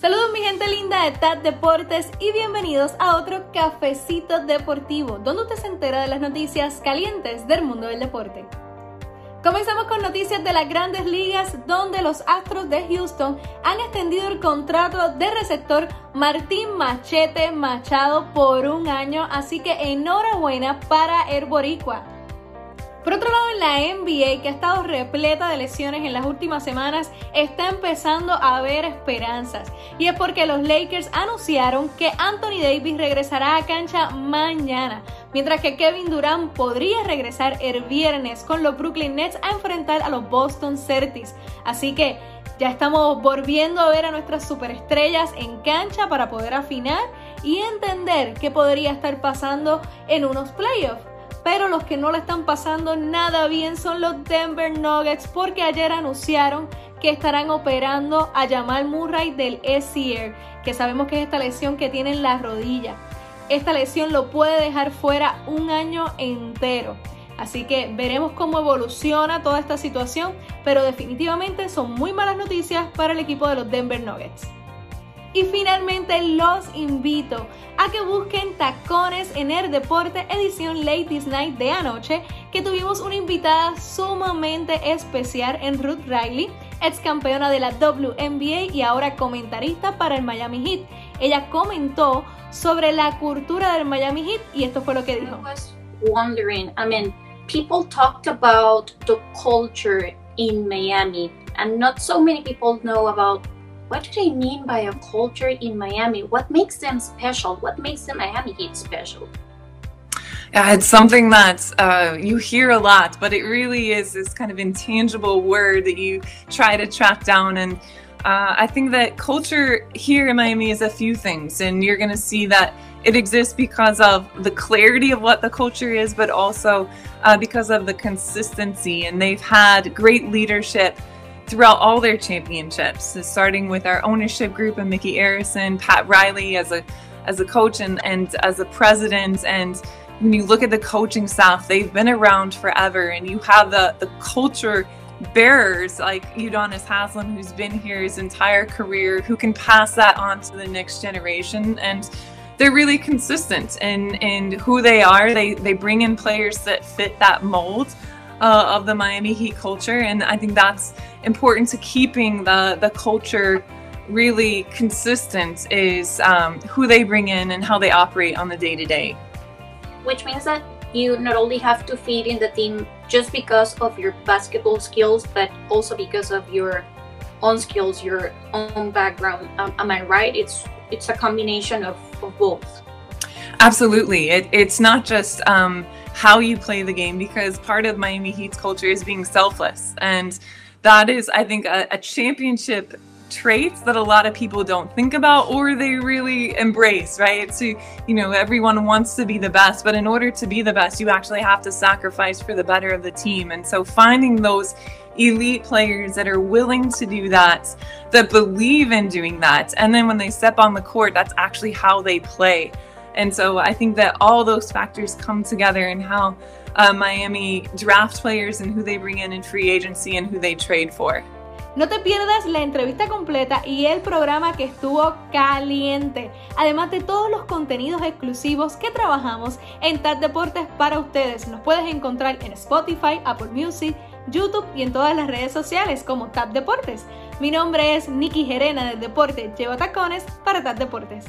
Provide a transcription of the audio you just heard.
Saludos mi gente linda de TAT Deportes y bienvenidos a otro cafecito deportivo, donde usted se entera de las noticias calientes del mundo del deporte. Comenzamos con noticias de las grandes ligas donde los Astros de Houston han extendido el contrato de receptor Martín Machete Machado por un año, así que enhorabuena para el Boricua. Por otro lado, en la NBA, que ha estado repleta de lesiones en las últimas semanas, está empezando a haber esperanzas. Y es porque los Lakers anunciaron que Anthony Davis regresará a cancha mañana, mientras que Kevin Durant podría regresar el viernes con los Brooklyn Nets a enfrentar a los Boston Celtics. Así que ya estamos volviendo a ver a nuestras superestrellas en cancha para poder afinar y entender qué podría estar pasando en unos playoffs pero los que no le están pasando nada bien son los Denver Nuggets porque ayer anunciaron que estarán operando a Jamal Murray del ACL, que sabemos que es esta lesión que tiene en la rodilla. Esta lesión lo puede dejar fuera un año entero. Así que veremos cómo evoluciona toda esta situación, pero definitivamente son muy malas noticias para el equipo de los Denver Nuggets. Y finalmente los invito a que busquen Tacones en el Deporte edición Ladies Night de anoche, que tuvimos una invitada sumamente especial en Ruth Riley, ex campeona de la WNBA y ahora comentarista para el Miami Heat. Ella comentó sobre la cultura del Miami Heat y esto fue lo que dijo. wondering, I mean, people talked about the culture in Miami and not so many people know about what do they mean by a culture in Miami? What makes them special? What makes the Miami Heat special? Yeah, it's something that uh, you hear a lot, but it really is this kind of intangible word that you try to track down. And uh, I think that culture here in Miami is a few things, and you're going to see that it exists because of the clarity of what the culture is, but also uh, because of the consistency. And they've had great leadership throughout all their championships, so starting with our ownership group and Mickey Arison, Pat Riley as a as a coach and, and as a president. And when you look at the coaching staff, they've been around forever. And you have the, the culture bearers like Udonis Haslam who's been here his entire career who can pass that on to the next generation. And they're really consistent in, in who they are. They they bring in players that fit that mold uh, of the Miami Heat culture, and I think that's important to keeping the the culture really consistent. Is um, who they bring in and how they operate on the day to day. Which means that you not only have to fit in the team just because of your basketball skills, but also because of your own skills, your own background. Um, am I right? It's it's a combination of, of both. Absolutely. It, it's not just um, how you play the game because part of Miami Heat's culture is being selfless. And that is, I think, a, a championship trait that a lot of people don't think about or they really embrace, right? So, you know, everyone wants to be the best, but in order to be the best, you actually have to sacrifice for the better of the team. And so finding those elite players that are willing to do that, that believe in doing that, and then when they step on the court, that's actually how they play. And so I think that all those factors come together in how uh, Miami draft players and who they bring in in free agency and who they trade for. No te pierdas la entrevista completa y el programa que estuvo caliente, además de todos los contenidos exclusivos que trabajamos en TAP Deportes para ustedes. Nos puedes encontrar en Spotify, Apple Music, YouTube y en todas las redes sociales como TAP Deportes. Mi nombre es Nikki Gerena del Deporte Lleva Tacones para TAP Deportes.